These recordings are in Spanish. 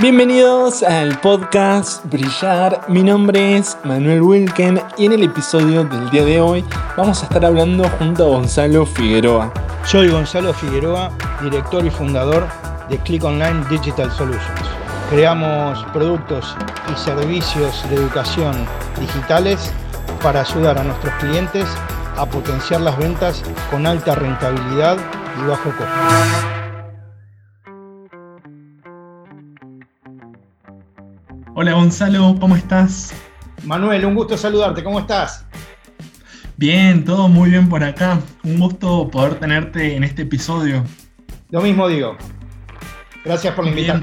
Bienvenidos al podcast Brillar. Mi nombre es Manuel Wilken y en el episodio del día de hoy vamos a estar hablando junto a Gonzalo Figueroa. Soy Gonzalo Figueroa, director y fundador de Click Online Digital Solutions. Creamos productos y servicios de educación digitales para ayudar a nuestros clientes a potenciar las ventas con alta rentabilidad y bajo costo. Hola Gonzalo, ¿cómo estás? Manuel, un gusto saludarte, ¿cómo estás? Bien, todo muy bien por acá. Un gusto poder tenerte en este episodio. Lo mismo digo. Gracias por la invitación.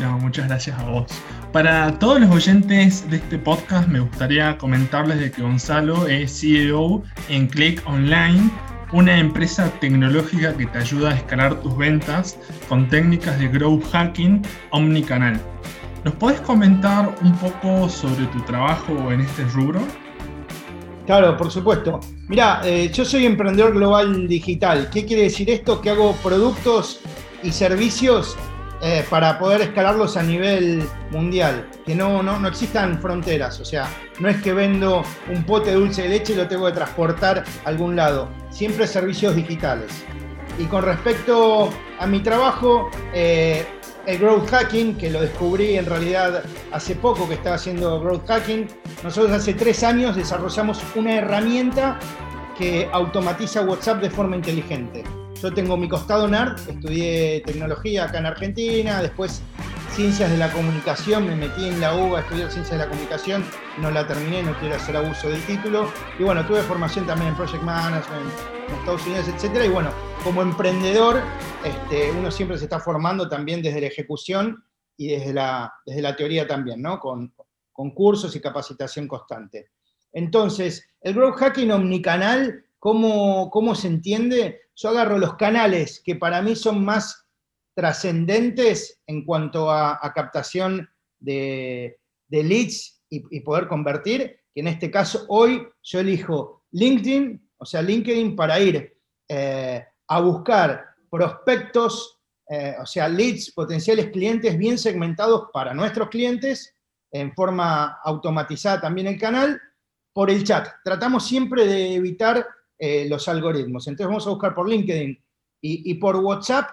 No, muchas gracias a vos. Para todos los oyentes de este podcast, me gustaría comentarles de que Gonzalo es CEO en Click Online, una empresa tecnológica que te ayuda a escalar tus ventas con técnicas de growth hacking omnicanal. ¿Nos puedes comentar un poco sobre tu trabajo en este rubro? Claro, por supuesto. Mira, eh, yo soy emprendedor global digital. ¿Qué quiere decir esto? Que hago productos y servicios eh, para poder escalarlos a nivel mundial, que no, no, no, existan fronteras, o sea, no es que vendo un pote de dulce de leche y lo tengo que transportar a algún lado, siempre servicios digitales. Y con respecto a mi trabajo, eh, el growth hacking, que lo descubrí en realidad hace poco que estaba haciendo growth hacking. Nosotros hace tres años desarrollamos una herramienta que automatiza WhatsApp de forma inteligente. Yo tengo mi costado nerd, estudié tecnología acá en Argentina, después ciencias de la comunicación, me metí en la UBA a estudiar ciencias de la comunicación, no la terminé, no quiero hacer abuso del título. Y bueno, tuve formación también en Project Management en Estados Unidos, etcétera. Y bueno, como emprendedor, este, uno siempre se está formando también desde la ejecución y desde la, desde la teoría también, ¿no? Con, con cursos y capacitación constante. Entonces, el growth hacking omnicanal, ¿cómo, ¿cómo se entiende? Yo agarro los canales que para mí son más trascendentes en cuanto a, captación de, leads y, poder convertir, que en este caso hoy yo elijo LinkedIn, o sea, LinkedIn para ir eh, a buscar prospectos, eh, o sea, leads, potenciales clientes bien segmentados para nuestros clientes, en forma automatizada también el canal, por el chat. Tratamos siempre de evitar eh, los algoritmos. Entonces vamos a buscar por LinkedIn y por WhatsApp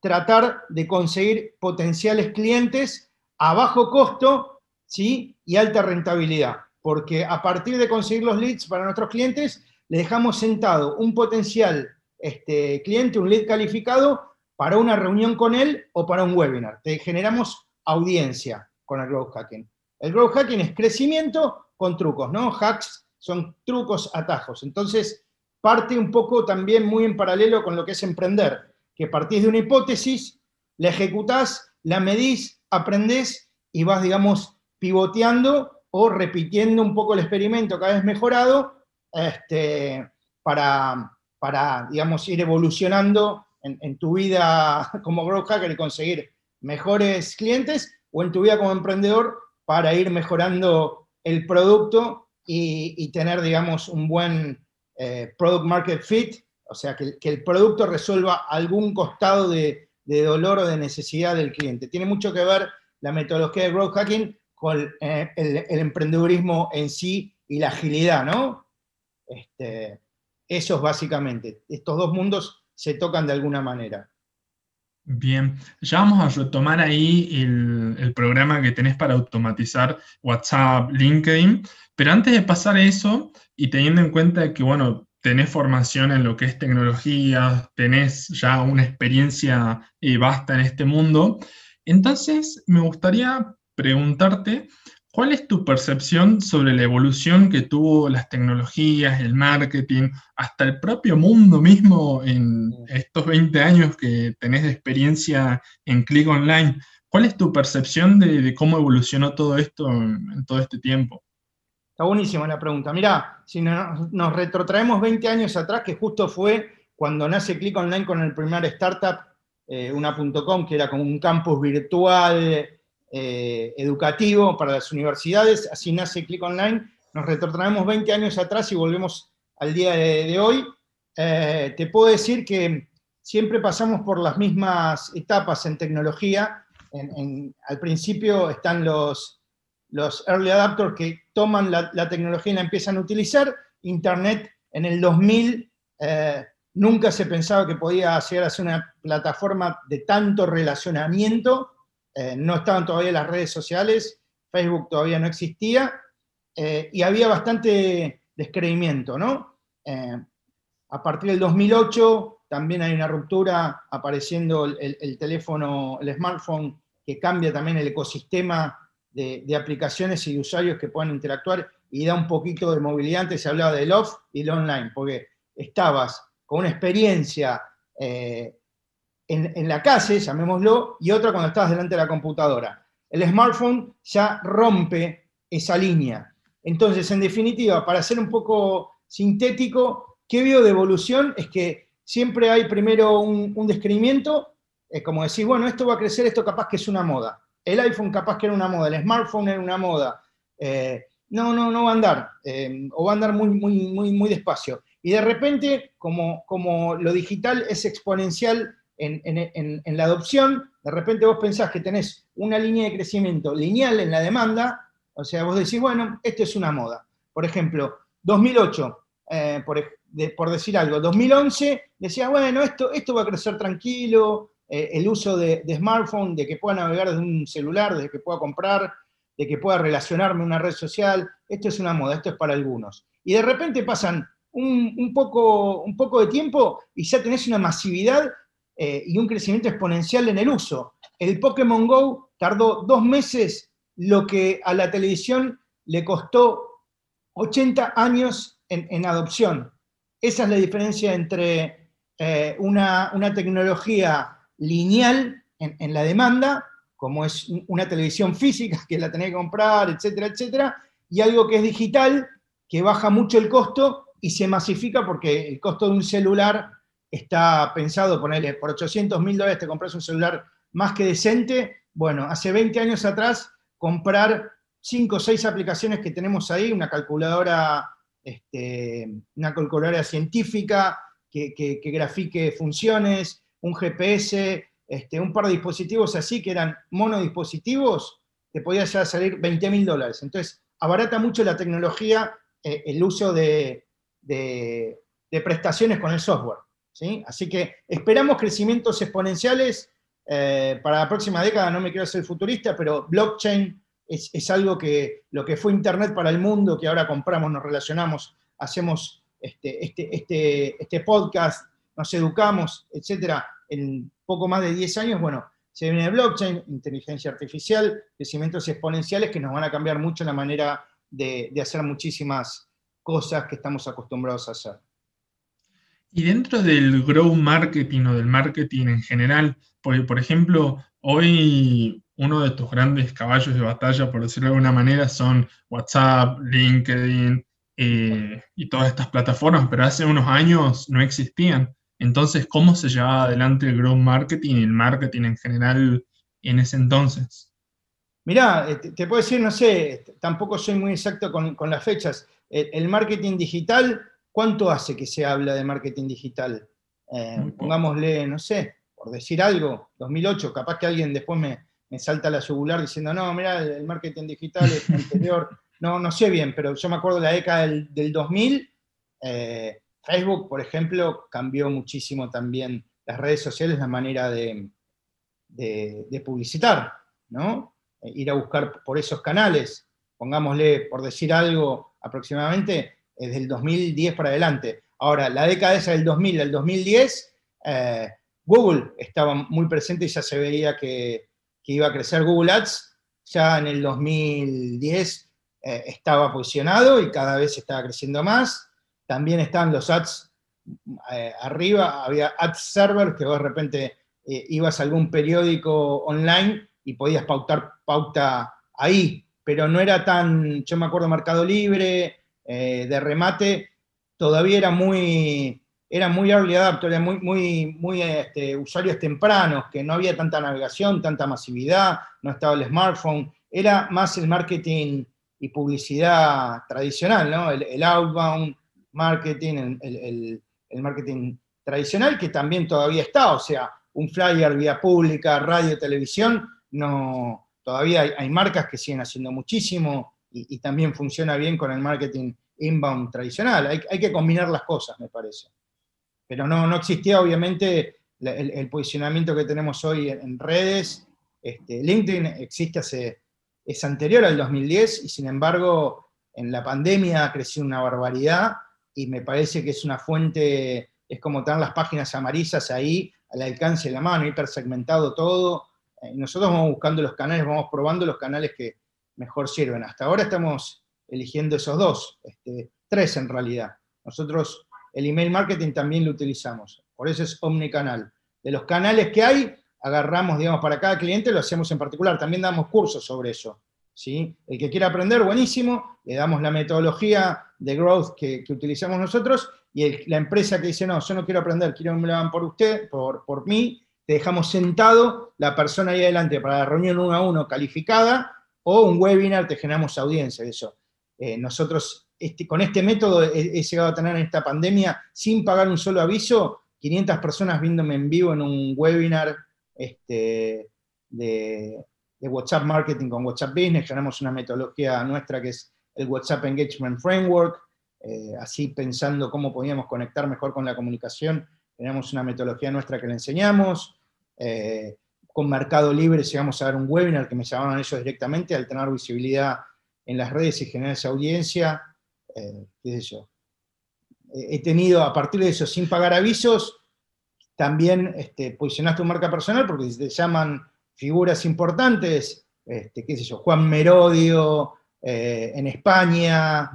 tratar de conseguir potenciales clientes a bajo costo ¿sí? y alta rentabilidad, porque a partir de conseguir los leads para nuestros clientes, le dejamos sentado un potencial este, cliente, un lead calificado, para una reunión con él o para un webinar. Te generamos audiencia con el growth hacking. El growth hacking es crecimiento con trucos, ¿no? Hacks son trucos, atajos. Entonces, parte un poco también muy en paralelo con lo que es emprender que partís de una hipótesis, la ejecutás, la medís, aprendés y vas, digamos, pivoteando o repitiendo un poco el experimento cada vez mejorado este, para, para, digamos, ir evolucionando en, tu vida como growth hacker y conseguir mejores clientes o en tu vida como emprendedor para ir mejorando el producto y, tener, digamos, un buen eh, product market fit o sea, que, el producto resuelva algún costado de, dolor o de necesidad del cliente. Tiene mucho que ver la metodología de growth hacking con eh, el, emprendedurismo en sí y la agilidad, ¿no? Este, eso es básicamente. Estos dos mundos se tocan de alguna manera. Bien, ya vamos a retomar ahí el, el, programa que tenés para automatizar WhatsApp, LinkedIn, pero antes de pasar a eso y teniendo en cuenta que, bueno, tenés formación en lo que es tecnología, tenés ya una experiencia eh, vasta en este mundo. Entonces, me gustaría preguntarte, ¿cuál es tu percepción sobre la evolución que tuvo las tecnologías, el marketing, hasta el propio mundo mismo en estos 20 años que tenés de experiencia en Click Online? ¿Cuál es tu percepción de, cómo evolucionó todo esto en todo este tiempo? Está buenísima la pregunta. Mirá, si nos, retrotraemos 20 años atrás, que justo fue cuando nace Click Online con el primer startup, eh, una.com, que era como un campus virtual eh, educativo para las universidades, así nace Click Online. Nos retrotraemos 20 años atrás y volvemos al día de, hoy. Eh, te puedo decir que siempre pasamos por las mismas etapas en tecnología al principio están los, los early adapters que toman la, tecnología y la empiezan a utilizar. Internet en el 2000 eh, nunca se pensaba que podía llegar a ser una plataforma de tanto relacionamiento. Eh, no estaban todavía las redes sociales, Facebook todavía no existía, eh, y había bastante descreimiento, ¿no? a partir del 2008 también hay una ruptura apareciendo el, teléfono, el smartphone, que cambia también el ecosistema de, aplicaciones y usuarios que puedan interactuar y da un poquito de movilidad. Antes se hablaba del off y el online, porque estabas con una experiencia eh, en, la calle, llamémoslo, y otra cuando estabas delante de la computadora. El smartphone ya rompe esa línea. Entonces, en definitiva, para ser un poco sintético, ¿qué veo de evolución? Es que siempre hay primero un, descrimiento, es como decir, bueno, esto va a crecer, esto capaz que es una moda. El iPhone capaz que era una moda, el smartphone era una moda. Eh, no, no, no va a andar, eh, o va a andar muy, muy, muy, muy despacio. Y de repente, como, como lo digital es exponencial en, la adopción, de repente vos pensás que tenés una línea de crecimiento lineal en la demanda, o sea, vos decís, bueno, esto es una moda. Por ejemplo, 2008, eh, por, por decir algo. 2011 decía, bueno, esto, esto va a crecer tranquilo, eh, el uso de, smartphone, de que pueda navegar desde un celular, de que pueda comprar, de que pueda relacionarme en una red social, esto es una moda, esto es para algunos. Y de repente pasan un, poco, un poco de tiempo y ya tenés una masividad eh, y un crecimiento exponencial en el uso. El Pokémon Go tardó dos meses lo que a la televisión le costó 80 años en adopción. Esa es la diferencia entre eh, una, tecnología lineal en, la demanda, como es una televisión física que la tenés que comprar, etcétera, etcétera, y algo que es digital, que baja mucho el costo y se masifica porque el costo de un celular está pensado, ponerle por 800 mil dólares te compras un celular más que decente. Bueno, hace 20 años atrás, comprar 5 o 6 aplicaciones que tenemos ahí, una calculadora este, una calculadora científica que, grafique funciones, un GPS, este, un par de dispositivos así que eran monodispositivos, te podía ya salir 20 mil dólares. Entonces, abarata mucho la tecnología, eh, el uso de, prestaciones con el software. ¿sí? Así que esperamos crecimientos exponenciales eh, para la próxima década, no me quiero ser futurista, pero blockchain es, algo que lo que fue Internet para el mundo, que ahora compramos, nos relacionamos, hacemos este, este, este, este podcast, nos educamos, etcétera, en poco más de 10 años, bueno, se viene blockchain, inteligencia artificial, crecimientos exponenciales que nos van a cambiar mucho la manera de, hacer muchísimas cosas que estamos acostumbrados a hacer. Y dentro del grow marketing o del marketing en general, por, por ejemplo, hoy uno de tus grandes caballos de batalla, por decirlo de alguna manera, son WhatsApp, LinkedIn eh, y todas estas plataformas, pero hace unos años no existían. Entonces, ¿cómo se llevaba adelante el growth marketing y el marketing en general en ese entonces? Mirá, eh, te, puedo decir, no sé, tampoco soy muy exacto con, las fechas. El, marketing digital, ¿cuánto hace que se habla de marketing digital? Eh, pongámosle, no sé, por decir algo, 2008, capaz que alguien después me, me salta la yugular diciendo, no, mira, el marketing digital es anterior. No, no sé bien, pero yo me acuerdo de la década del, 2000, eh, Facebook, por ejemplo, cambió muchísimo también las redes sociales, la manera de, publicitar, ¿no? Eh, ir a buscar por esos canales, pongámosle, por decir algo, aproximadamente desde el 2010 para adelante. Ahora, la década esa del 2000 al 2010, eh, Google estaba muy presente y ya se veía que que iba a crecer Google Ads, ya en el 2010 eh, estaba posicionado y cada vez estaba creciendo más. También estaban los ads eh, arriba, había ads server que vos de repente eh, ibas a algún periódico online y podías pautar pauta ahí, pero no era tan, yo me acuerdo Mercado Libre, de remate, todavía era muy, era muy early adapter, era muy, muy, muy este, usuarios tempranos, que no había tanta navegación, tanta masividad, no estaba el smartphone, era más el marketing y publicidad tradicional, ¿no? El, outbound marketing, el, marketing tradicional, que también todavía está, o sea, un flyer vía pública, radio, televisión, no, todavía hay, marcas que siguen haciendo muchísimo y, también funciona bien con el marketing inbound tradicional. Hay, que combinar las cosas, me parece. Pero no, no existía, obviamente, el, posicionamiento que tenemos hoy en, redes. Este, LinkedIn existe hace, es anterior al 2010 y sin embargo en la pandemia ha crecido una barbaridad y me parece que es una fuente, es como tener las páginas amarillas ahí al alcance de la mano, hipersegmentado todo. Eh, nosotros vamos buscando los canales, vamos probando los canales que mejor sirven. Hasta ahora estamos eligiendo esos dos, este, tres en realidad. Nosotros el email marketing también lo utilizamos, por eso es omnicanal. De los canales que hay, agarramos, digamos, para cada cliente, lo hacemos en particular. También damos cursos sobre eso. ¿Sí? El que quiera aprender, buenísimo, le damos la metodología de growth que, utilizamos nosotros, y la empresa que dice, no, yo no quiero aprender, quiero que me lo hagan por usted, por, por mí, te dejamos sentado la persona ahí adelante para la reunión uno a uno calificada, o un webinar, te generamos audiencia eso. Eh, nosotros este, con este método he, he, llegado a tener en esta pandemia, sin pagar un solo aviso, 500 personas viéndome en vivo en un webinar este, de, WhatsApp Marketing con WhatsApp Business, tenemos una metodología nuestra que es el WhatsApp Engagement Framework, eh, así pensando cómo podíamos conectar mejor con la comunicación, tenemos una metodología nuestra que le enseñamos, eh, con Mercado Libre llegamos a dar un webinar que me llamaban ellos directamente, al tener visibilidad en las redes y generar esa audiencia, eh, qué. He tenido, a partir de eso, sin pagar avisos, también este, posicionaste tu marca personal porque te llaman figuras importantes, este, qué sé yo, Juan Merodio eh, en España,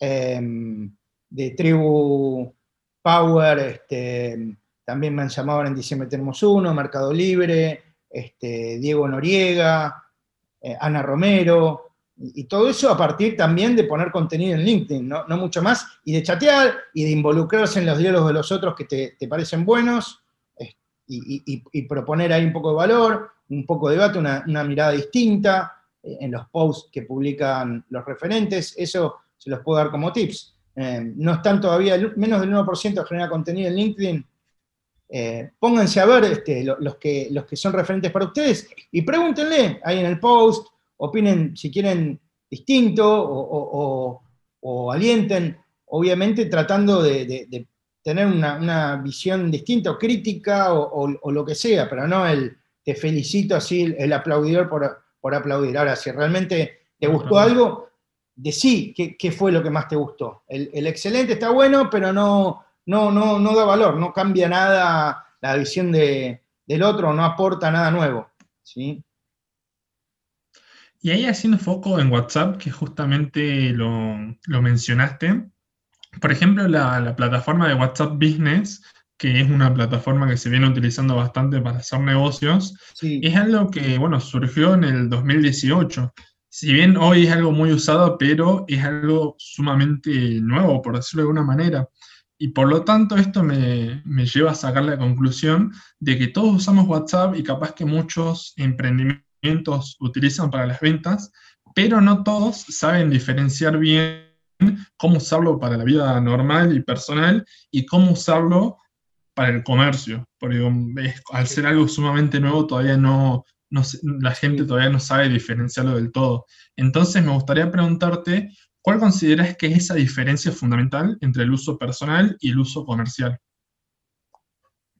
em, de Tribu Power, este, también me han llamado en diciembre tenemos uno, Mercado Libre, este, Diego Noriega, eh, Ana Romero, y, todo eso a partir también de poner contenido en LinkedIn, no, mucho más, y de chatear y de involucrarse en los diálogos de los otros que te parecen buenos, y, proponer ahí un poco de valor, un poco de debate, una, mirada distinta eh, en los posts que publican los referentes, eso se los puedo dar como tips. Eh, no están todavía, menos del 1% de generar contenido en LinkedIn. Eh, pónganse a ver este, los, que, los que son referentes para ustedes y pregúntenle ahí en el post, opinen si quieren distinto o, alienten, obviamente tratando de tener una, visión distinta o crítica o, lo que sea, pero no el te felicito así, el aplaudidor por, aplaudir. Ahora, si realmente te gustó algo, decí qué, qué fue lo que más te gustó. El, excelente está bueno, pero no, no, no, no da valor, no cambia nada la visión del otro, no aporta nada nuevo. ¿sí? Y ahí haciendo foco en WhatsApp, que justamente lo, lo mencionaste, por ejemplo, la, plataforma de WhatsApp Business, que es una plataforma que se viene utilizando bastante para hacer negocios, es algo que, bueno, surgió en el 2018. Si bien hoy es algo muy usado, pero es algo sumamente nuevo, por decirlo de alguna manera. Y por lo tanto, esto me, me lleva a sacar la conclusión de que todos usamos WhatsApp y capaz que muchos emprendimientos utilizan para las ventas, pero no todos saben diferenciar bien cómo usarlo para la vida normal y personal y cómo usarlo para el comercio, porque al ser algo sumamente nuevo todavía no, la gente todavía no sabe diferenciarlo del todo. Entonces me gustaría preguntarte, ¿cuál consideras que es esa diferencia fundamental entre el uso personal y el uso comercial?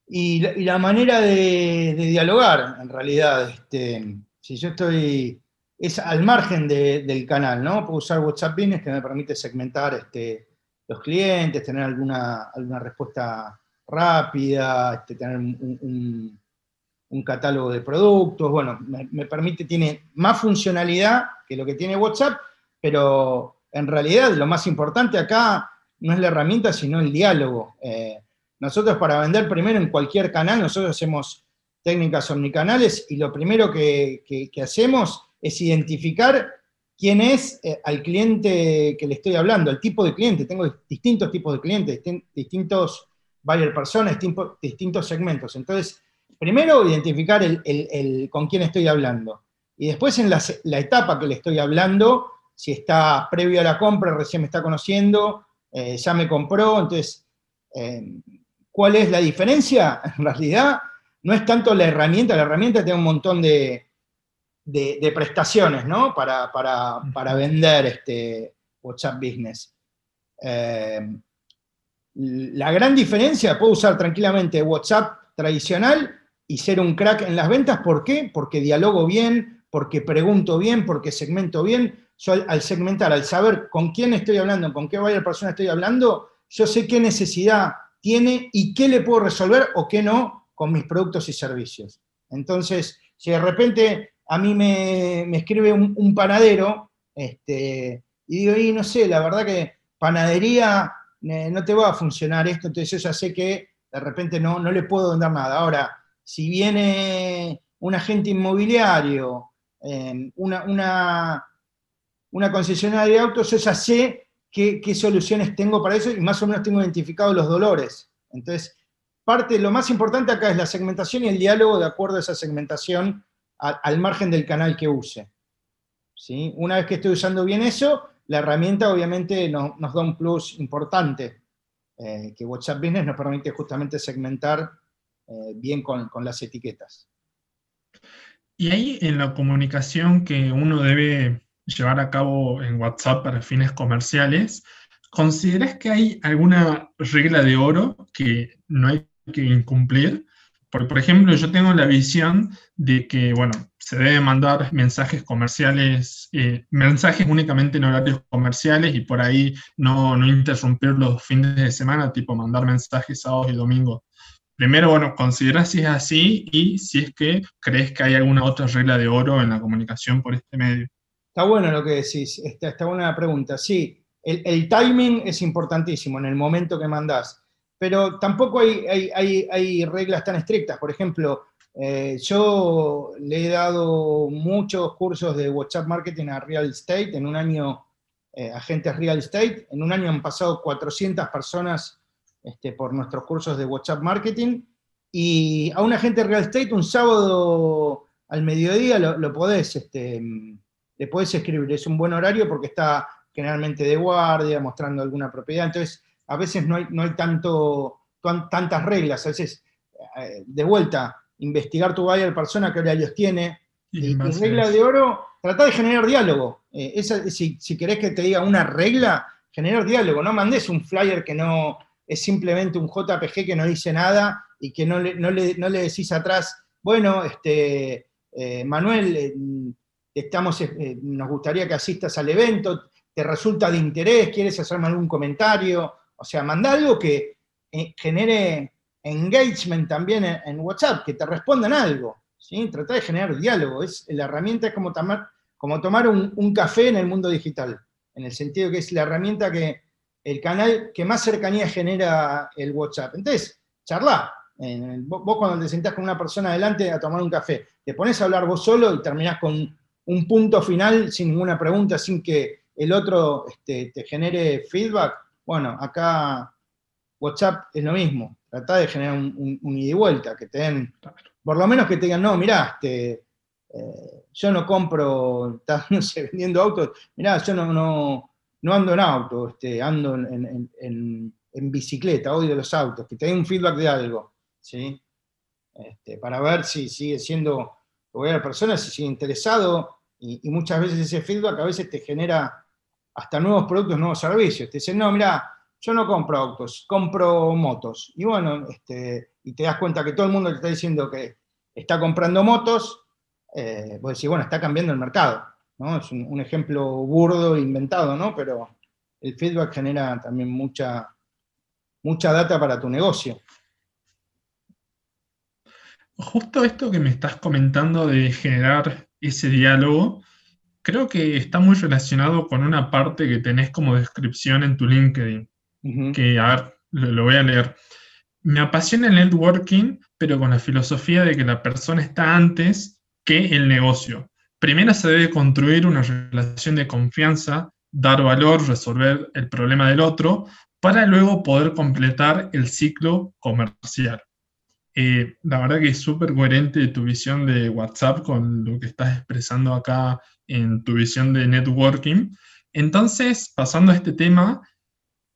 Y la, manera de, dialogar, en realidad, este, si yo estoy es al margen del canal, ¿no? Puedo usar WhatsApp Business que me permite segmentar este, los clientes, tener alguna, alguna respuesta rápida, este, tener un, catálogo de productos, bueno, me, permite, tiene más funcionalidad que lo que tiene WhatsApp, pero en realidad lo más importante acá no es la herramienta, sino el diálogo. Eh, nosotros para vender primero en cualquier canal, nosotros hacemos técnicas omnicanales y lo primero que, hacemos es identificar quién es eh, al cliente que le estoy hablando, el tipo de cliente. Tengo distintos tipos de clientes, distintos buyer personas, distintos, segmentos. Entonces, primero identificar el, con quién estoy hablando. Y después en la, etapa que le estoy hablando, si está previo a la compra, recién me está conociendo, eh, ya me compró, entonces, eh, ¿cuál es la diferencia? En realidad, no es tanto la herramienta, la herramienta tiene un montón de, de, prestaciones, ¿no? Para, para, vender este WhatsApp Business. Eh, la gran diferencia, puedo usar tranquilamente WhatsApp tradicional y ser un crack en las ventas. ¿Por qué? Porque dialogo bien, porque pregunto bien, porque segmento bien. Yo al, segmentar, al saber con quién estoy hablando, con qué buyer persona estoy hablando, yo sé qué necesidad tiene y qué le puedo resolver o qué no con mis productos y servicios. Entonces, si de repente a mí me, escribe un, panadero, este, y digo, y no sé, la verdad que panadería no te va a funcionar esto, entonces yo ya sé que de repente no, no le puedo vender nada. Ahora, si viene un agente inmobiliario, em, una, una, concesionaria de autos, yo ya sé qué, soluciones tengo para eso y más o menos tengo identificado los dolores. Entonces, parte, lo más importante acá es la segmentación y el diálogo de acuerdo a esa segmentación al margen del canal que use. ¿Sí? Una vez que estoy usando bien eso, la herramienta obviamente nos, da un plus importante, eh, que WhatsApp Business nos permite justamente segmentar eh, bien con, las etiquetas. Y ahí en la comunicación que uno debe llevar a cabo en WhatsApp para fines comerciales, ¿consideras que hay alguna regla de oro que no hay que incumplir? Porque, por ejemplo, yo tengo la visión de que, bueno, se deben mandar mensajes comerciales, eh, mensajes únicamente en horarios comerciales y por ahí no, no, interrumpir los fines de semana, tipo mandar mensajes sábados y domingos. Primero, bueno, considera si es así y si es que crees que hay alguna otra regla de oro en la comunicación por este medio. Está bueno lo que decís, está, buena la pregunta. Sí, el, el timing es importantísimo en el momento que mandás, pero tampoco hay, hay, hay, hay reglas tan estrictas. Por ejemplo, eh, yo le he dado muchos cursos de WhatsApp Marketing a Real Estate, en un año, eh, agentes Real Estate, en un año han pasado 400 personas este, por nuestros cursos de WhatsApp Marketing, y a un agente Real Estate un sábado al mediodía lo, podés, este, le podés escribir, es un buen horario porque está generalmente de guardia, mostrando alguna propiedad, entonces a veces no hay, no hay tantas reglas, a veces, eh, de vuelta, investigar tu buyer persona, qué horarios tiene. Y, regla de oro, trata de generar diálogo. Eh, si, querés que te diga una regla, generar diálogo. No mandes un flyer que no es simplemente un JPG que no dice nada y que no le, no le, decís atrás, bueno, este, eh, Manuel, eh, estamos, nos gustaría que asistas al evento, te resulta de interés, quieres hacerme algún comentario. O sea, manda algo que genere engagement también en, WhatsApp, que te respondan algo. ¿sí? Trata de generar diálogo. Es, la herramienta es como tomar, como tomar un, café en el mundo digital, en el sentido que es la herramienta que, el canal que más cercanía genera el WhatsApp. Entonces, charla. vos, cuando te sentás con una persona adelante a tomar un café, te pones a hablar vos solo y terminás con un punto final sin ninguna pregunta, sin que el otro este, te genere feedback. Bueno, acá WhatsApp es lo mismo Trata de generar un, ida y vuelta, que te den, por lo menos que te digan, no, mirá, este, eh, yo no compro, estás, no sé, vendiendo autos, mirá, yo no, no, no ando en auto, este, ando en, en, bicicleta, odio los autos, que te den un feedback de algo, ¿sí? Este, para ver si sigue siendo, voy a la persona, si sigue interesado, y, y, muchas veces ese feedback a veces te genera hasta nuevos productos, nuevos servicios. Te dicen, no, mira, yo no compro autos, compro motos. Y bueno, este, y te das cuenta que todo el mundo te está diciendo que está comprando motos, eh, vos decís, bueno, está cambiando el mercado. ¿no? Es un, ejemplo burdo, inventado, ¿no? Pero el feedback genera también mucha, mucha data para tu negocio. Justo esto que me estás comentando de generar ese diálogo, creo que está muy relacionado con una parte que tenés como descripción en tu LinkedIn que, a ver, lo, voy a leer. Me apasiona el networking, pero con la filosofía de que la persona está antes que el negocio. Primero se debe construir una relación de confianza, dar valor, resolver el problema del otro, para luego poder completar el ciclo comercial. Eh, la verdad que es súper coherente tu visión de WhatsApp con lo que estás expresando acá en tu visión de networking. Entonces, pasando a este tema,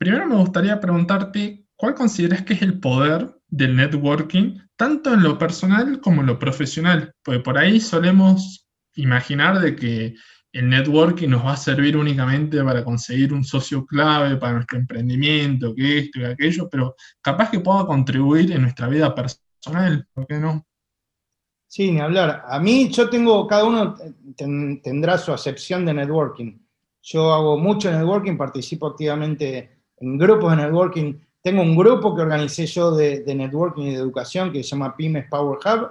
Primero me gustaría preguntarte, ¿cuál consideras que es el poder del networking, tanto en lo personal como en lo profesional? Porque por ahí solemos imaginar de que el networking nos va a servir únicamente para conseguir un socio clave para nuestro emprendimiento, que esto y aquello, pero capaz que pueda contribuir en nuestra vida personal, ¿por qué no? Sí, ni hablar. A mí yo tengo, cada uno tendrá su acepción de networking. Yo hago mucho networking, participo activamente en grupos de networking. Tengo un grupo que organicé yo de, networking y de educación que se llama Pymes Power Hub,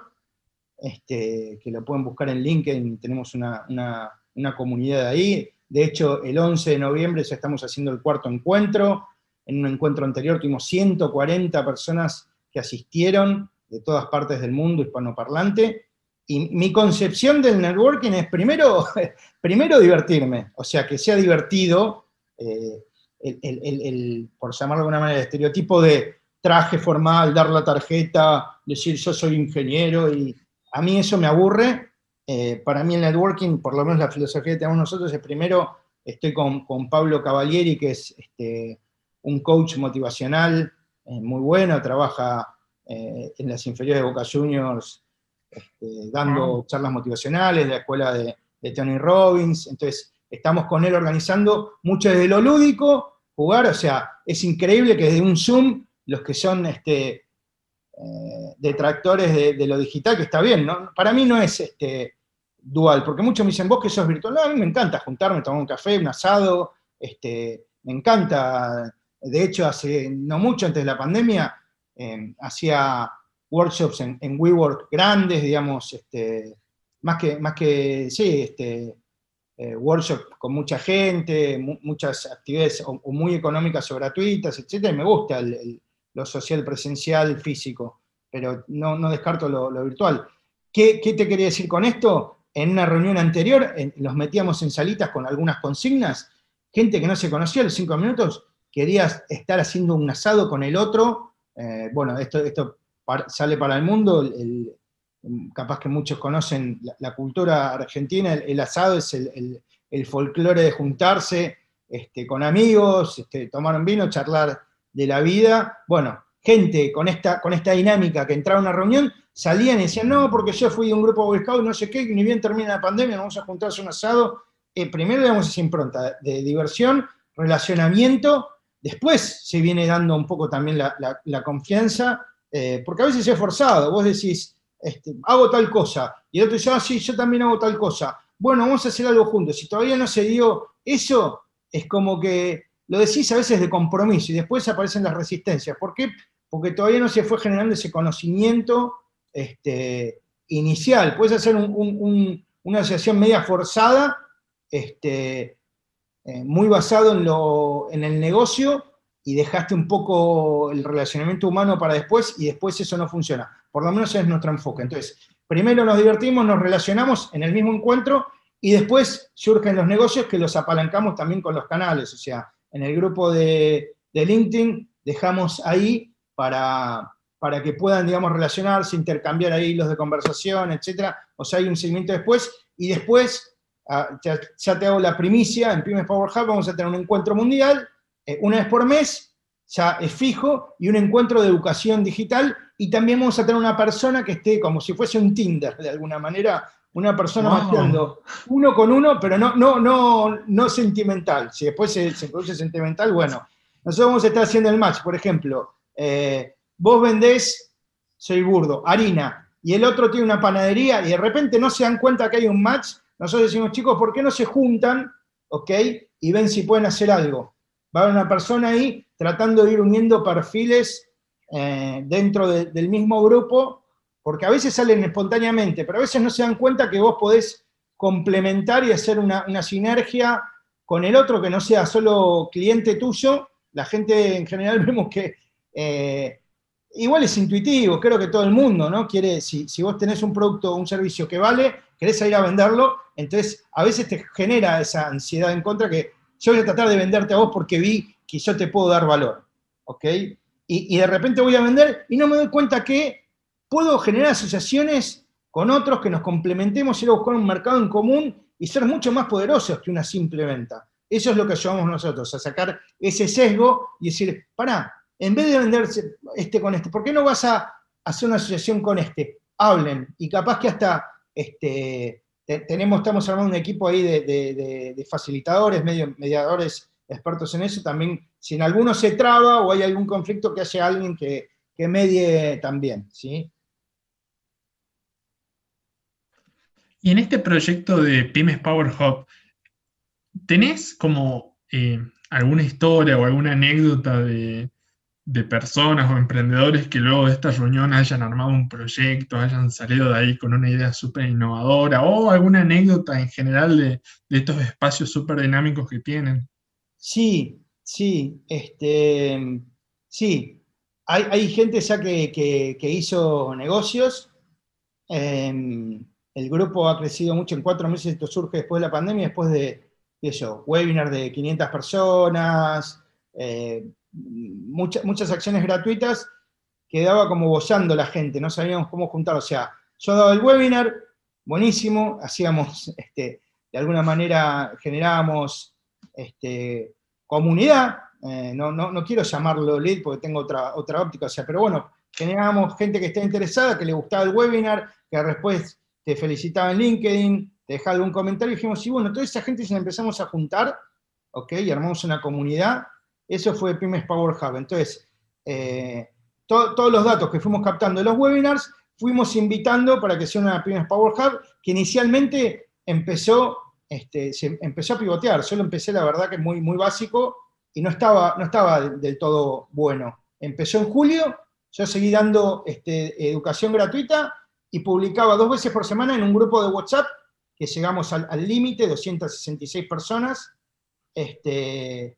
este, que lo pueden buscar en LinkedIn, tenemos una, una comunidad ahí. De hecho, el 11 de noviembre ya estamos haciendo el cuarto encuentro. En un encuentro anterior tuvimos 140 personas que asistieron de todas partes del mundo hispanoparlante. Y mi concepción del networking es primero, primero divertirme, o sea, que sea divertido, eh, el, por llamarlo de alguna manera, el estereotipo de traje formal, dar la tarjeta, decir yo soy ingeniero, y a mí eso me aburre. Eh, para mí el networking, por lo menos la filosofía que tenemos nosotros, es primero, estoy con, Pablo Cavalieri, que es este, un coach motivacional eh, muy bueno, trabaja eh, en las inferiores de Boca Juniors, este, dando charlas motivacionales de la escuela de, Tony Robbins. Entonces, estamos con él organizando mucho desde lo lúdico, jugar, o sea, es increíble que desde un Zoom, los que son este, eh, detractores de, lo digital, que está bien, ¿no? para mí no es este, dual, porque muchos me dicen, vos que sos virtual, a mí me encanta juntarme, tomar un café, un asado, este, me encanta, de hecho, hace no mucho antes de la pandemia, Em, hacía workshops en, WeWork grandes, digamos, este, más, que, más que, sí, este, eh, workshops con mucha gente, muchas actividades o, muy económicas o gratuitas, etc. Me gusta lo social, presencial, físico, pero no, no descarto lo, virtual. ¿Qué, te quería decir con esto? En una reunión anterior los metíamos en salitas con algunas consignas, gente que no se conocía a los cinco minutos quería estar haciendo un asado con el otro eh, bueno, esto, esto sale para el mundo, capaz que muchos conocen la, cultura argentina, el, asado es el, folclore de juntarse este, con amigos, este, tomar un vino, charlar de la vida. Bueno, gente con esta, con esta dinámica que entraba a una reunión, salían y decían, no, porque yo fui de un grupo Boy Scout, no sé qué, ni bien termina la pandemia, vamos a juntarse un asado. Eh, primero le damos esa impronta de diversión, relacionamiento Después se viene dando un poco también la, confianza, eh, porque a veces es forzado, vos decís, este, hago tal cosa, y el otro dice, ah, sí, yo también hago tal cosa. Bueno, vamos a hacer algo juntos. Si todavía no se dio eso, es como que lo decís a veces de compromiso y después aparecen las resistencias. ¿Por qué? Porque todavía no se fue generando ese conocimiento este, inicial. Puedes hacer una asociación media forzada, este, eh, muy basado en, el negocio y dejaste un poco el relacionamiento humano para después y después eso no funciona. Por lo menos es nuestro enfoque. Entonces, primero nos divertimos, nos relacionamos en el mismo encuentro y después surgen los negocios que los apalancamos también con los canales. O sea, en el grupo de, LinkedIn dejamos ahí para, para que puedan, digamos, relacionarse, intercambiar ahí hilos de conversación, etc. O sea, hay un seguimiento después y después Ah, ya, te hago la primicia, en Pymes Power Hub vamos a tener un encuentro mundial, eh, una vez por mes, ya es fijo, y un encuentro de educación digital, y también vamos a tener una persona que esté como si fuese un Tinder, de alguna manera, una persona wow. uno con uno, pero no, no, no, no sentimental. Si después se, produce sentimental, bueno. Nosotros vamos a estar haciendo el match, por ejemplo, eh, vos vendés, soy burdo, harina, y el otro tiene una panadería, y de repente no se dan cuenta que hay un match, nosotros decimos, chicos, ¿por qué no se juntan, ok, y ven si pueden hacer algo? Va a haber una persona ahí tratando de ir uniendo perfiles eh, dentro del mismo grupo, porque a veces salen espontáneamente, pero a veces no se dan cuenta que vos podés complementar y hacer una, sinergia con el otro que no sea solo cliente tuyo. La gente en general vemos que eh, igual es intuitivo, creo que todo el mundo, ¿no? Quiere, si, si vos tenés un producto o un servicio que vale, querés ir a venderlo, entonces a veces te genera esa ansiedad en contra que yo voy a tratar de venderte a vos porque vi que yo te puedo dar valor, ¿ok? Y, de repente voy a vender y no me doy cuenta que puedo generar asociaciones con otros que nos complementemos, ir a buscar un mercado en común y ser mucho más poderosos que una simple venta. Eso es lo que ayudamos nosotros, a sacar ese sesgo y decir, pará, en vez de venderse este con este, ¿por qué no vas a hacer una asociación con este? Hablen y capaz que hasta este, tenemos, estamos armando un equipo ahí de, facilitadores, mediadores expertos en eso. También, si en alguno se traba o hay algún conflicto, que haya alguien que, que medie también, ¿sí? Y en este proyecto de Pymes Power Hub, ¿tenés como eh, alguna historia o alguna anécdota de, personas o emprendedores que luego de esta reunión hayan armado un proyecto, hayan salido de ahí con una idea súper innovadora o alguna anécdota en general de, estos espacios súper dinámicos que tienen? Sí, sí, este, sí. Hay, gente ya que, hizo negocios. Em, el grupo ha crecido mucho en cuatro meses, esto surge después de la pandemia, después de, eso, webinar de 500 personas, eh, muchas, acciones gratuitas, quedaba como bollando la gente, no sabíamos cómo juntar, o sea, yo daba el webinar, buenísimo, hacíamos, este, de alguna manera generábamos este, comunidad, eh, no, no, quiero llamarlo lead porque tengo otra, otra óptica, o sea, pero bueno, generábamos gente que está interesada, que le gustaba el webinar, que después te felicitaba en LinkedIn, te dejaba algún comentario y dijimos, sí, bueno, toda esa gente se la empezamos a juntar, ¿ok? Y armamos una comunidad. Eso fue Pymes Power Hub. Entonces, eh, todos los datos que fuimos captando de los webinars, fuimos invitando para que sea una Pymes Power Hub, que inicialmente empezó, este, se empezó a pivotear. Solo empecé, la verdad, que muy, muy básico y no estaba, no estaba del todo bueno. Empezó en julio, yo seguí dando este, educación gratuita y publicaba dos veces por semana en un grupo de WhatsApp, que llegamos al límite, 266 personas, este,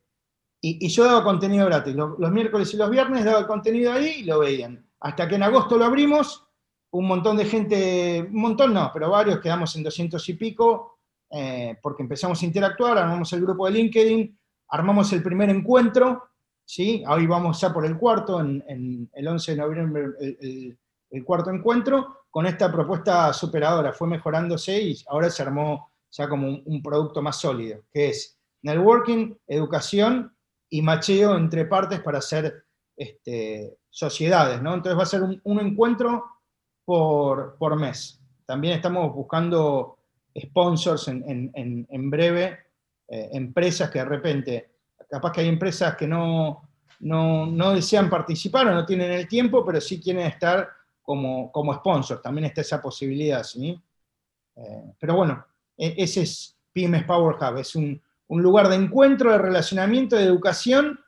y, yo daba contenido gratis. Los, miércoles y los viernes daba contenido ahí y lo veían. Hasta que en agosto lo abrimos, un montón de gente, un montón no, pero varios quedamos en 200 y pico, eh, porque empezamos a interactuar, armamos el grupo de LinkedIn, armamos el primer encuentro, ¿sí? Hoy vamos ya por el cuarto, en, el 11 de noviembre el cuarto encuentro, con esta propuesta superadora, fue mejorándose y ahora se armó ya como un, producto más sólido, que es networking, educación y macheo entre partes para hacer este, sociedades, ¿no? Entonces va a ser un, encuentro por, por, mes. También estamos buscando sponsors en, breve, eh, empresas que de repente, capaz que hay empresas que no, no, no desean participar o no tienen el tiempo, pero sí quieren estar como, como sponsor, también está esa posibilidad, ¿sí? Eh, pero bueno, e, ese es Pymes Power Hub, es un, lugar de encuentro, de relacionamiento, de educación,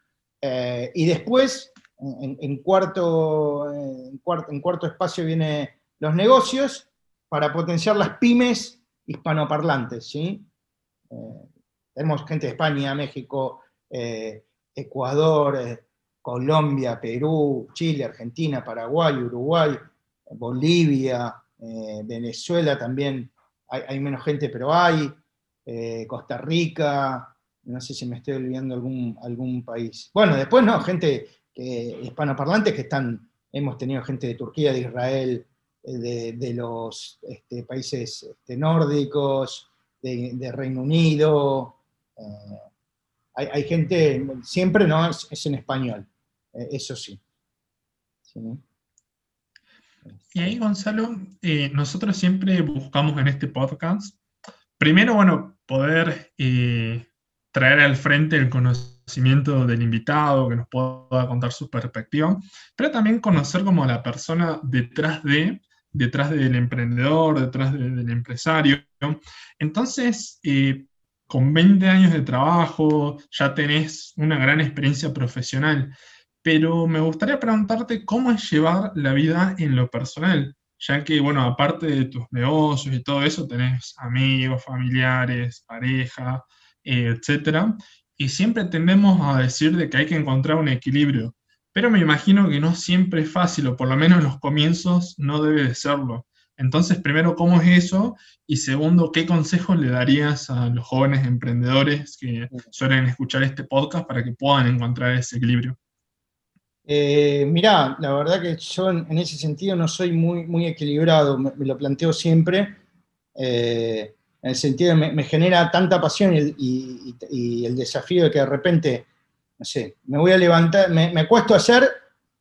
eh, y después, en, cuarto, en, cuarto, espacio viene los negocios para potenciar las pymes hispanoparlantes, ¿sí? Eh, tenemos gente de España, México, Ecuador, Colombia, Perú, Chile, Argentina, Paraguay, Uruguay, Bolivia, eh, Venezuela también hay, menos gente, pero hay, eh, Costa Rica, no sé si me estoy olvidando algún, algún país. Bueno, después no, gente hispanoparlantes que están, hemos tenido gente de Turquía, de Israel, eh, de, los este, países este, nórdicos, de, Reino Unido. hay, gente, siempre no, es en español. Eh, eso sí. Y ahí, Gonzalo, eh, nosotros siempre buscamos en este podcast, primero, bueno, poder eh, traer al frente el conocimiento del invitado, que nos pueda contar su perspectiva, pero también conocer como la persona detrás de, detrás del emprendedor, detrás del empresario. Entonces, con 20 años de trabajo, ya tenés una gran experiencia profesional pero me gustaría preguntarte cómo es llevar la vida en lo personal, ya que, bueno, aparte de tus negocios y todo eso, tenés amigos, familiares, pareja, eh, etc. Y siempre tendemos a decir de que hay que encontrar un equilibrio, pero me imagino que no siempre es fácil, o por lo menos en los comienzos no debe de serlo. Entonces, primero, ¿cómo es eso? Y segundo, ¿qué consejos le darías a los jóvenes emprendedores que suelen escuchar este podcast para que puedan encontrar ese equilibrio? Eh, mirá, la verdad que yo en, ese sentido no soy muy, muy equilibrado, me, lo planteo siempre, eh, en el sentido de me, me genera tanta pasión y, el desafío de que de repente, no sé, me voy a levantar, me, me acuesto a hacer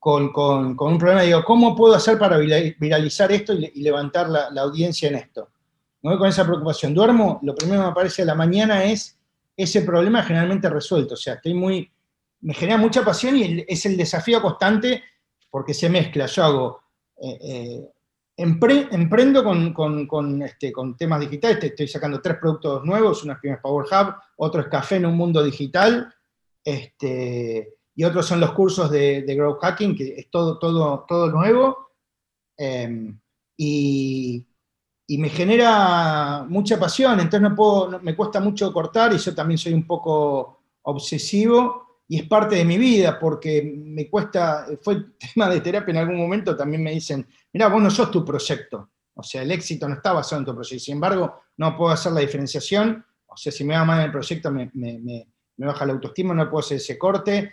con, un problema, digo, ¿cómo puedo hacer para viralizar esto y, levantar la, audiencia en esto? me voy con esa preocupación. Duermo, lo primero que me aparece a la mañana es ese problema generalmente resuelto. O sea, estoy muy, me genera mucha pasión y es el desafío constante porque se mezcla. Yo hago, eh, eh, emprendo con, este, con, temas digitales, estoy sacando tres productos nuevos, uno es Power Hub, otro es Café en un mundo digital, este, y otros son los cursos de, de Growth Hacking, que es todo, todo, todo nuevo. Em, y, y me genera mucha pasión, entonces no puedo, me cuesta mucho cortar y yo también soy un poco obsesivo y es parte de mi vida porque me cuesta, fue tema de terapia en algún momento, también me dicen, mira, vos no sos tu proyecto, o sea, el éxito no está basado en tu proyecto, sin embargo, no puedo hacer la diferenciación, o sea, si me va mal en el proyecto me, baja la autoestima, no puedo hacer ese corte,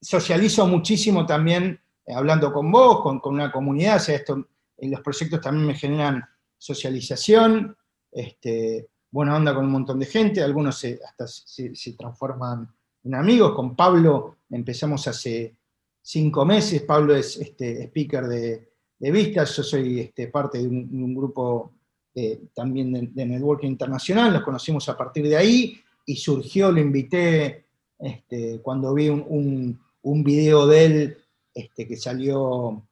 socializo muchísimo también eh, hablando con vos, con, una comunidad, esto, en los proyectos también me generan socialización, este, buena onda con un montón de gente, algunos hasta se, transforman en amigos. Con Pablo empezamos hace cinco meses, Pablo es este, speaker de, vistas, yo soy este, parte de un, grupo eh, también de, networking internacional, nos conocimos a partir de ahí, y surgió, lo invité este, cuando vi un, un, video de él este, que salió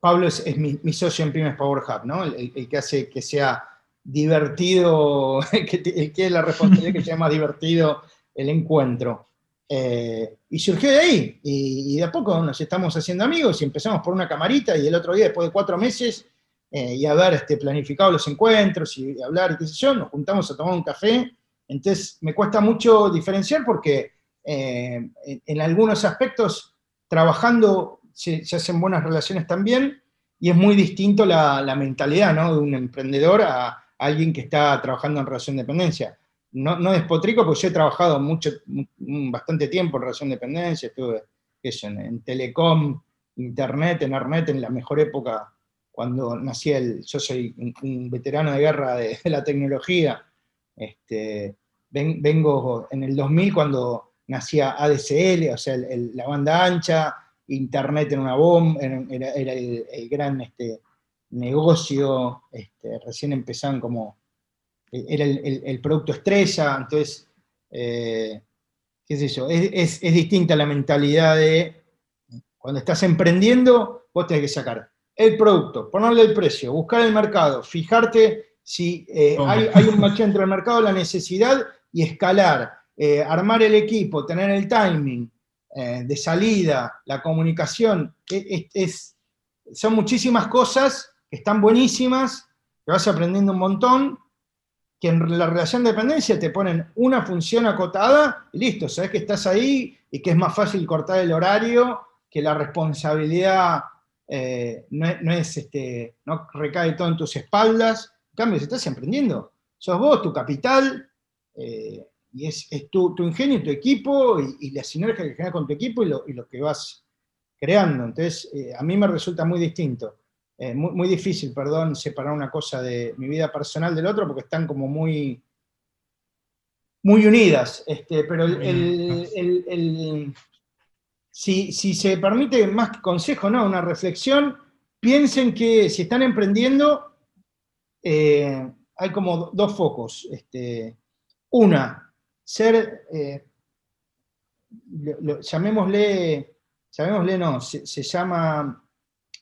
Pablo es, mi, socio en Pymes Power Hub, ¿no? El, que hace que sea divertido, el que, tiene la responsabilidad que sea más divertido el encuentro. Eh, y surgió de ahí, y, de a poco nos estamos haciendo amigos y empezamos por una camarita y el otro día, después de cuatro meses, eh, y haber este, planificado los encuentros y hablar qué sé yo, nos juntamos a tomar un café. Entonces me cuesta mucho diferenciar porque eh, en algunos aspectos, trabajando se, hacen buenas relaciones también, y es muy distinto la, mentalidad de un emprendedor a, alguien que está trabajando en relación de dependencia. No, no despotrico, porque yo he trabajado mucho, bastante tiempo en relación de dependencia, estuve en, telecom, internet, en Arnet, en la mejor época, cuando nací el, yo soy un, veterano de guerra de, la tecnología, este, vengo en el 2000 cuando nacía ADSL, o sea, la banda ancha, Internet en una bomba, era, el, gran este, negocio, este, recién empezaban como, era el, producto estrella, entonces, eh, qué sé yo, es, distinta la mentalidad de, cuando estás emprendiendo, vos tenés que sacar el producto, ponerle el precio, buscar el mercado, fijarte si eh, hay, un match entre el mercado, la necesidad y escalar, eh, armar el equipo, tener el timing, eh, de salida, la comunicación, es, son muchísimas cosas que están buenísimas, que vas aprendiendo un montón, que en la relación de dependencia te ponen una función acotada y listo, sabes que estás ahí y que es más fácil cortar el horario, que la responsabilidad eh, no, es, este, no recae todo en tus espaldas. En cambio, si estás emprendiendo, sos vos, tu capital, eh, y es, tu, ingenio, tu equipo y, la sinergia que generas con tu equipo y lo, que vas creando. Entonces, eh, a mí me resulta muy distinto, eh, muy, difícil, perdón, separar una cosa de mi vida personal del otro porque están como muy, muy unidas. Este, pero si, se permite más consejo, ¿no? Una reflexión, piensen que si están emprendiendo, eh, hay como dos focos. Este, una, ser, eh, llamémosle, llamémosle no, se, llama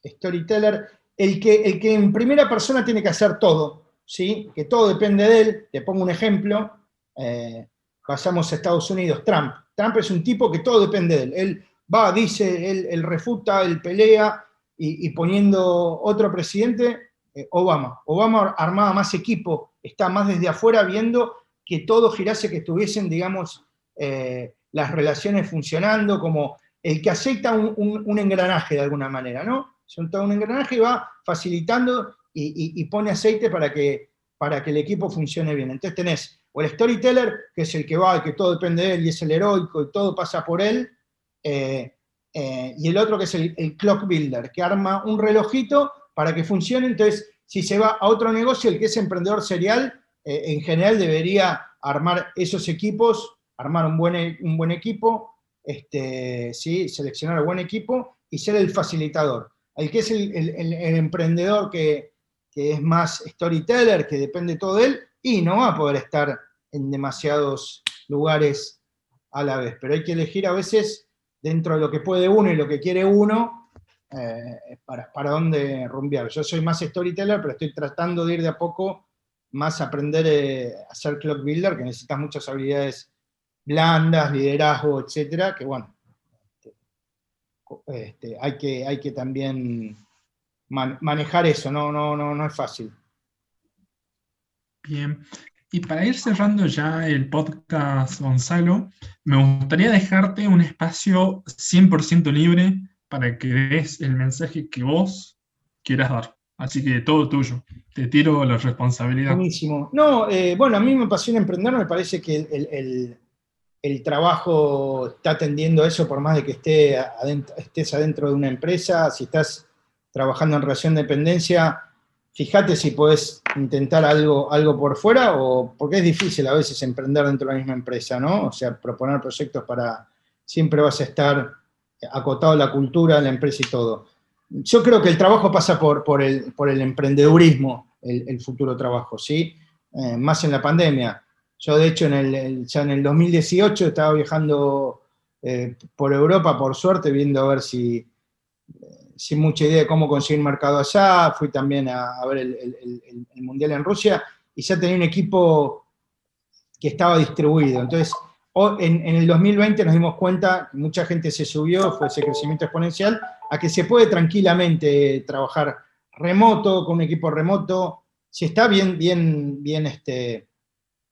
storyteller, el que, el que en primera persona tiene que hacer todo, ¿sí? que todo depende de él. Te pongo un ejemplo, eh, pasamos a Estados Unidos, Trump. Trump es un tipo que todo depende de él. Él va, dice, él, refuta, él pelea, y, poniendo otro presidente, eh, Obama. Obama armaba más equipo, está más desde afuera viendo que todo girase, que estuviesen, digamos, eh, las relaciones funcionando, como el que acepta un, engranaje de alguna manera, ¿no? todo un engranaje y va facilitando y, pone aceite para que, para que el equipo funcione bien. Entonces tenés o el storyteller, que es el que va, que todo depende de él y es el heroico y todo pasa por él, eh, y el otro que es el, el, clock builder, que arma un relojito para que funcione. Entonces, si se va a otro negocio, el que es emprendedor serial, eh, en general debería armar esos equipos, armar un buen, e, un buen equipo, este, ¿sí? seleccionar un buen equipo y ser el facilitador. El que es el, emprendedor que, que es más storyteller, que depende todo de él, y no va a poder estar en demasiados lugares a la vez. Pero hay que elegir a veces dentro de lo que puede uno y lo que quiere uno, eh, para, para dónde rumbear. Yo soy más storyteller, pero estoy tratando de ir de a poco más aprender eh, a ser clock builder, que necesitas muchas habilidades blandas, liderazgo, etcétera, que bueno, este, este, hay, que, hay que también manejar eso, no, no, no, no es fácil. Bien. Y para ir cerrando ya el podcast, Gonzalo, me gustaría dejarte un espacio 100% libre para que des el mensaje que vos quieras dar. Así que todo tuyo. Te tiro la responsabilidad. Buenísimo. No, eh, bueno, a mí me apasiona emprender, me parece que el, el, trabajo está atendiendo eso, por más de que esté estés adentro de una empresa, si estás trabajando en relación de dependencia, fíjate si puedes intentar algo, algo por fuera, o porque es difícil a veces emprender dentro de la misma empresa, ¿no? O sea, proponer proyectos para, siempre vas a estar acotado a la cultura, la empresa y todo. Yo creo que el trabajo pasa por, por, el, por el emprendedurismo, el, futuro trabajo, ¿sí? Eh, más en la pandemia. Yo, de hecho, en el, ya en el 2018 estaba viajando eh, por Europa, por suerte, viendo a ver si, sin mucha idea de cómo conseguir mercado allá, fui también a, ver el, Mundial en Rusia y ya tenía un equipo que estaba distribuido. Entonces, en, el 2020 nos dimos cuenta que mucha gente se subió, fue ese crecimiento exponencial, a que se puede tranquilamente trabajar remoto, con un equipo remoto, si está bien, bien, bien este,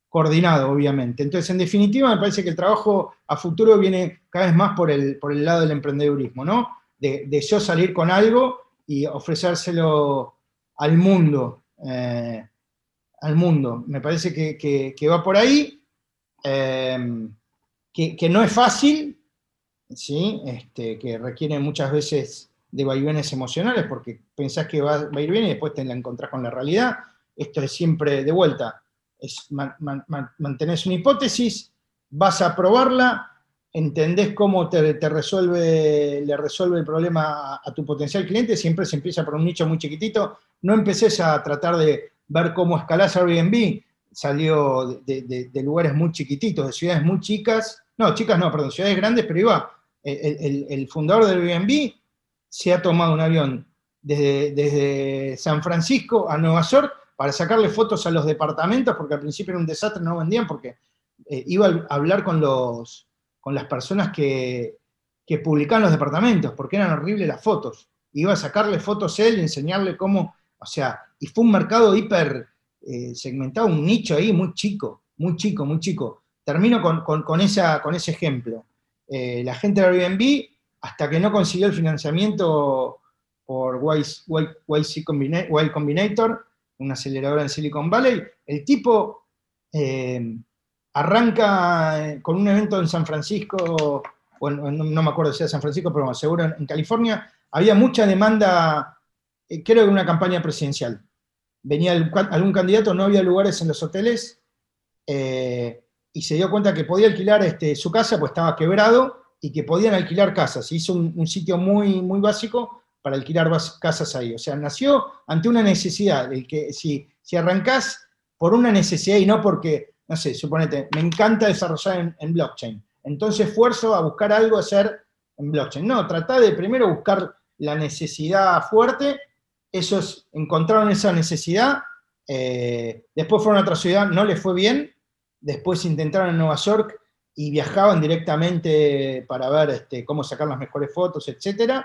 coordinado, obviamente. Entonces, en definitiva, me parece que el trabajo a futuro viene cada vez más por el, por el lado del emprendedurismo, ¿no? de, yo salir con algo y ofrecérselo al mundo. Eh, al mundo. Me parece que, va por ahí, eh, que, no es fácil, ¿sí? Este, que requiere muchas veces de vaivenes emocionales, porque pensás que va, a ir bien y después te la encontrás con la realidad. Esto es siempre de vuelta. Es mantenés una hipótesis, vas a probarla, entendés cómo te, resuelve, le resuelve el problema a, tu potencial cliente, siempre se empieza por un nicho muy chiquitito. No empecés a tratar de ver cómo escalás Airbnb, salió de, lugares muy chiquititos, de ciudades muy chicas, no, chicas no, perdón, ciudades grandes, pero iba, el, fundador de Airbnb se ha tomado un avión desde, San Francisco a Nueva York para sacarle fotos a los departamentos, porque al principio era un desastre, no vendían, porque eh, iba a hablar con los, con las personas que, que publicaban los departamentos, porque eran horribles las fotos. Iba a sacarle fotos él y enseñarle cómo, o sea, y fue un mercado hiper eh, segmentado, un nicho ahí muy chico, muy chico, muy chico. Termino con, esa, con ese ejemplo. Eh, la gente de Airbnb, hasta que no consiguió el financiamiento por YC Combinator, una aceleradora en Silicon Valley, el tipo eh, arranca eh, con un evento en San Francisco, bueno, no, me acuerdo si era San Francisco, pero seguro en, California, había mucha demanda, creo que una campaña presidencial. Venía algún candidato, no había lugares en los hoteles, eh, y se dio cuenta que podía alquilar este, su casa, pues estaba quebrado, y que podían alquilar casas. Hizo un, sitio muy, muy básico para alquilar casas ahí. O sea, nació ante una necesidad, el que si, si arrancás por una necesidad y no porque no sé, suponete, me encanta desarrollar en, blockchain. Entonces esfuerzo a buscar algo a hacer en blockchain. No, trata de primero buscar la necesidad fuerte, ellos encontraron esa necesidad, eh, después fueron a otra ciudad, no les fue bien, después intentaron en Nueva York y viajaban directamente para ver este, cómo sacar las mejores fotos, etc.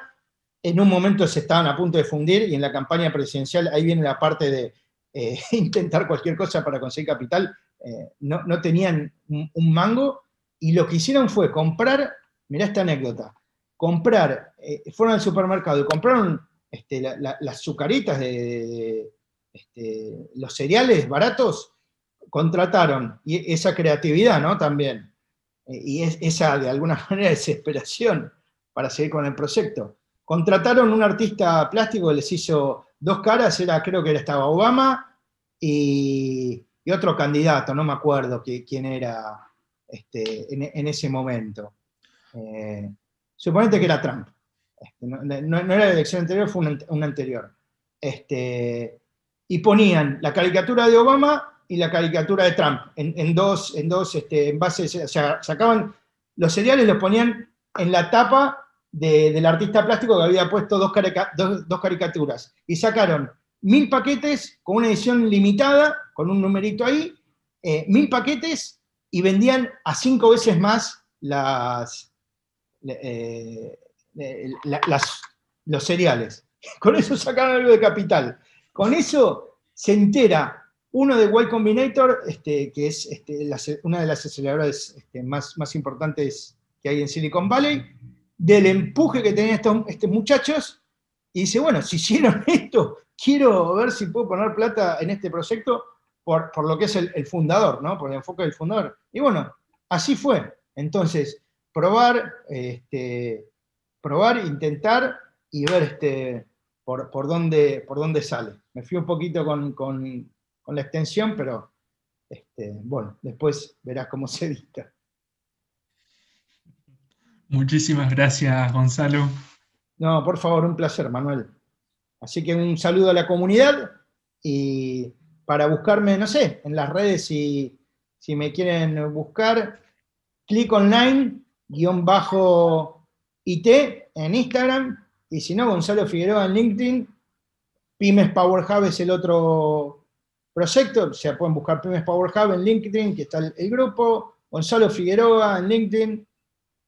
En un momento se estaban a punto de fundir y en la campaña presidencial ahí viene la parte de eh, intentar cualquier cosa para conseguir capital eh, no, tenían un, mango y lo que hicieron fue comprar, mirá esta anécdota, comprar, fueron al supermercado y compraron este, las azucaritas de, este, los cereales baratos, contrataron, y esa creatividad, ¿no? También, eh, y esa de alguna manera desesperación para seguir con el proyecto. Contrataron un artista plástico que les hizo dos caras, era, creo que era estaba Obama y, y otro candidato, no me acuerdo quién era este, en, ese momento. Eh, suponete que era Trump. Este, no, era la elección anterior, fue un, anterior. Este, y ponían la caricatura de Obama y la caricatura de Trump en, dos, en dos este, envases, o sacaban los cereales, los ponían en la tapa del artista plástico que había puesto dos, dos, caricaturas. Y sacaron mil paquetes con una edición limitada, con un numerito ahí, eh, mil paquetes y vendían a cinco veces más las, eh, eh, los cereales. Con eso sacaron algo de capital. Con eso se entera uno de Y Combinator, este, que es este, una de las aceleradoras este, más, importantes que hay en Silicon Valley, del empuje que tenían estos, muchachos, y dice, bueno, si hicieron esto, quiero ver si puedo poner plata en este proyecto por, lo que es el, fundador, ¿no? Por el enfoque del fundador. Y bueno, así fue. Entonces, probar, este, probar, intentar y ver este, por, por, dónde, por dónde sale. Me fui un poquito con, con, la extensión, pero este, bueno, después verás cómo se edita. Muchísimas gracias, Gonzalo. No, por favor, un placer, Manuel. Así que un saludo a la comunidad y para buscarme, no sé, en las redes si, si me quieren buscar, clic online, guion bajo IT en Instagram, y si no, Gonzalo Figueroa en LinkedIn, Pymes Power Hub es el otro proyecto, o sea, pueden buscar Pymes Power Hub en LinkedIn, que está el grupo, Gonzalo Figueroa en LinkedIn,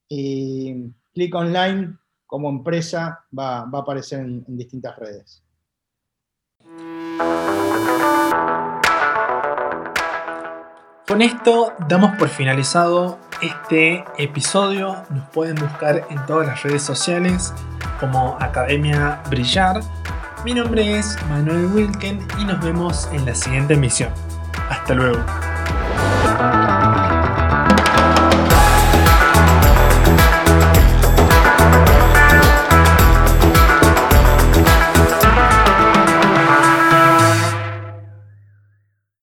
y Click Online como empresa va, a aparecer en distintas redes. Con esto damos por finalizado este episodio. Nos pueden buscar en todas las redes sociales como Academia Brillar. Mi nombre es Manuel Wilken y nos vemos en la siguiente emisión. Hasta luego.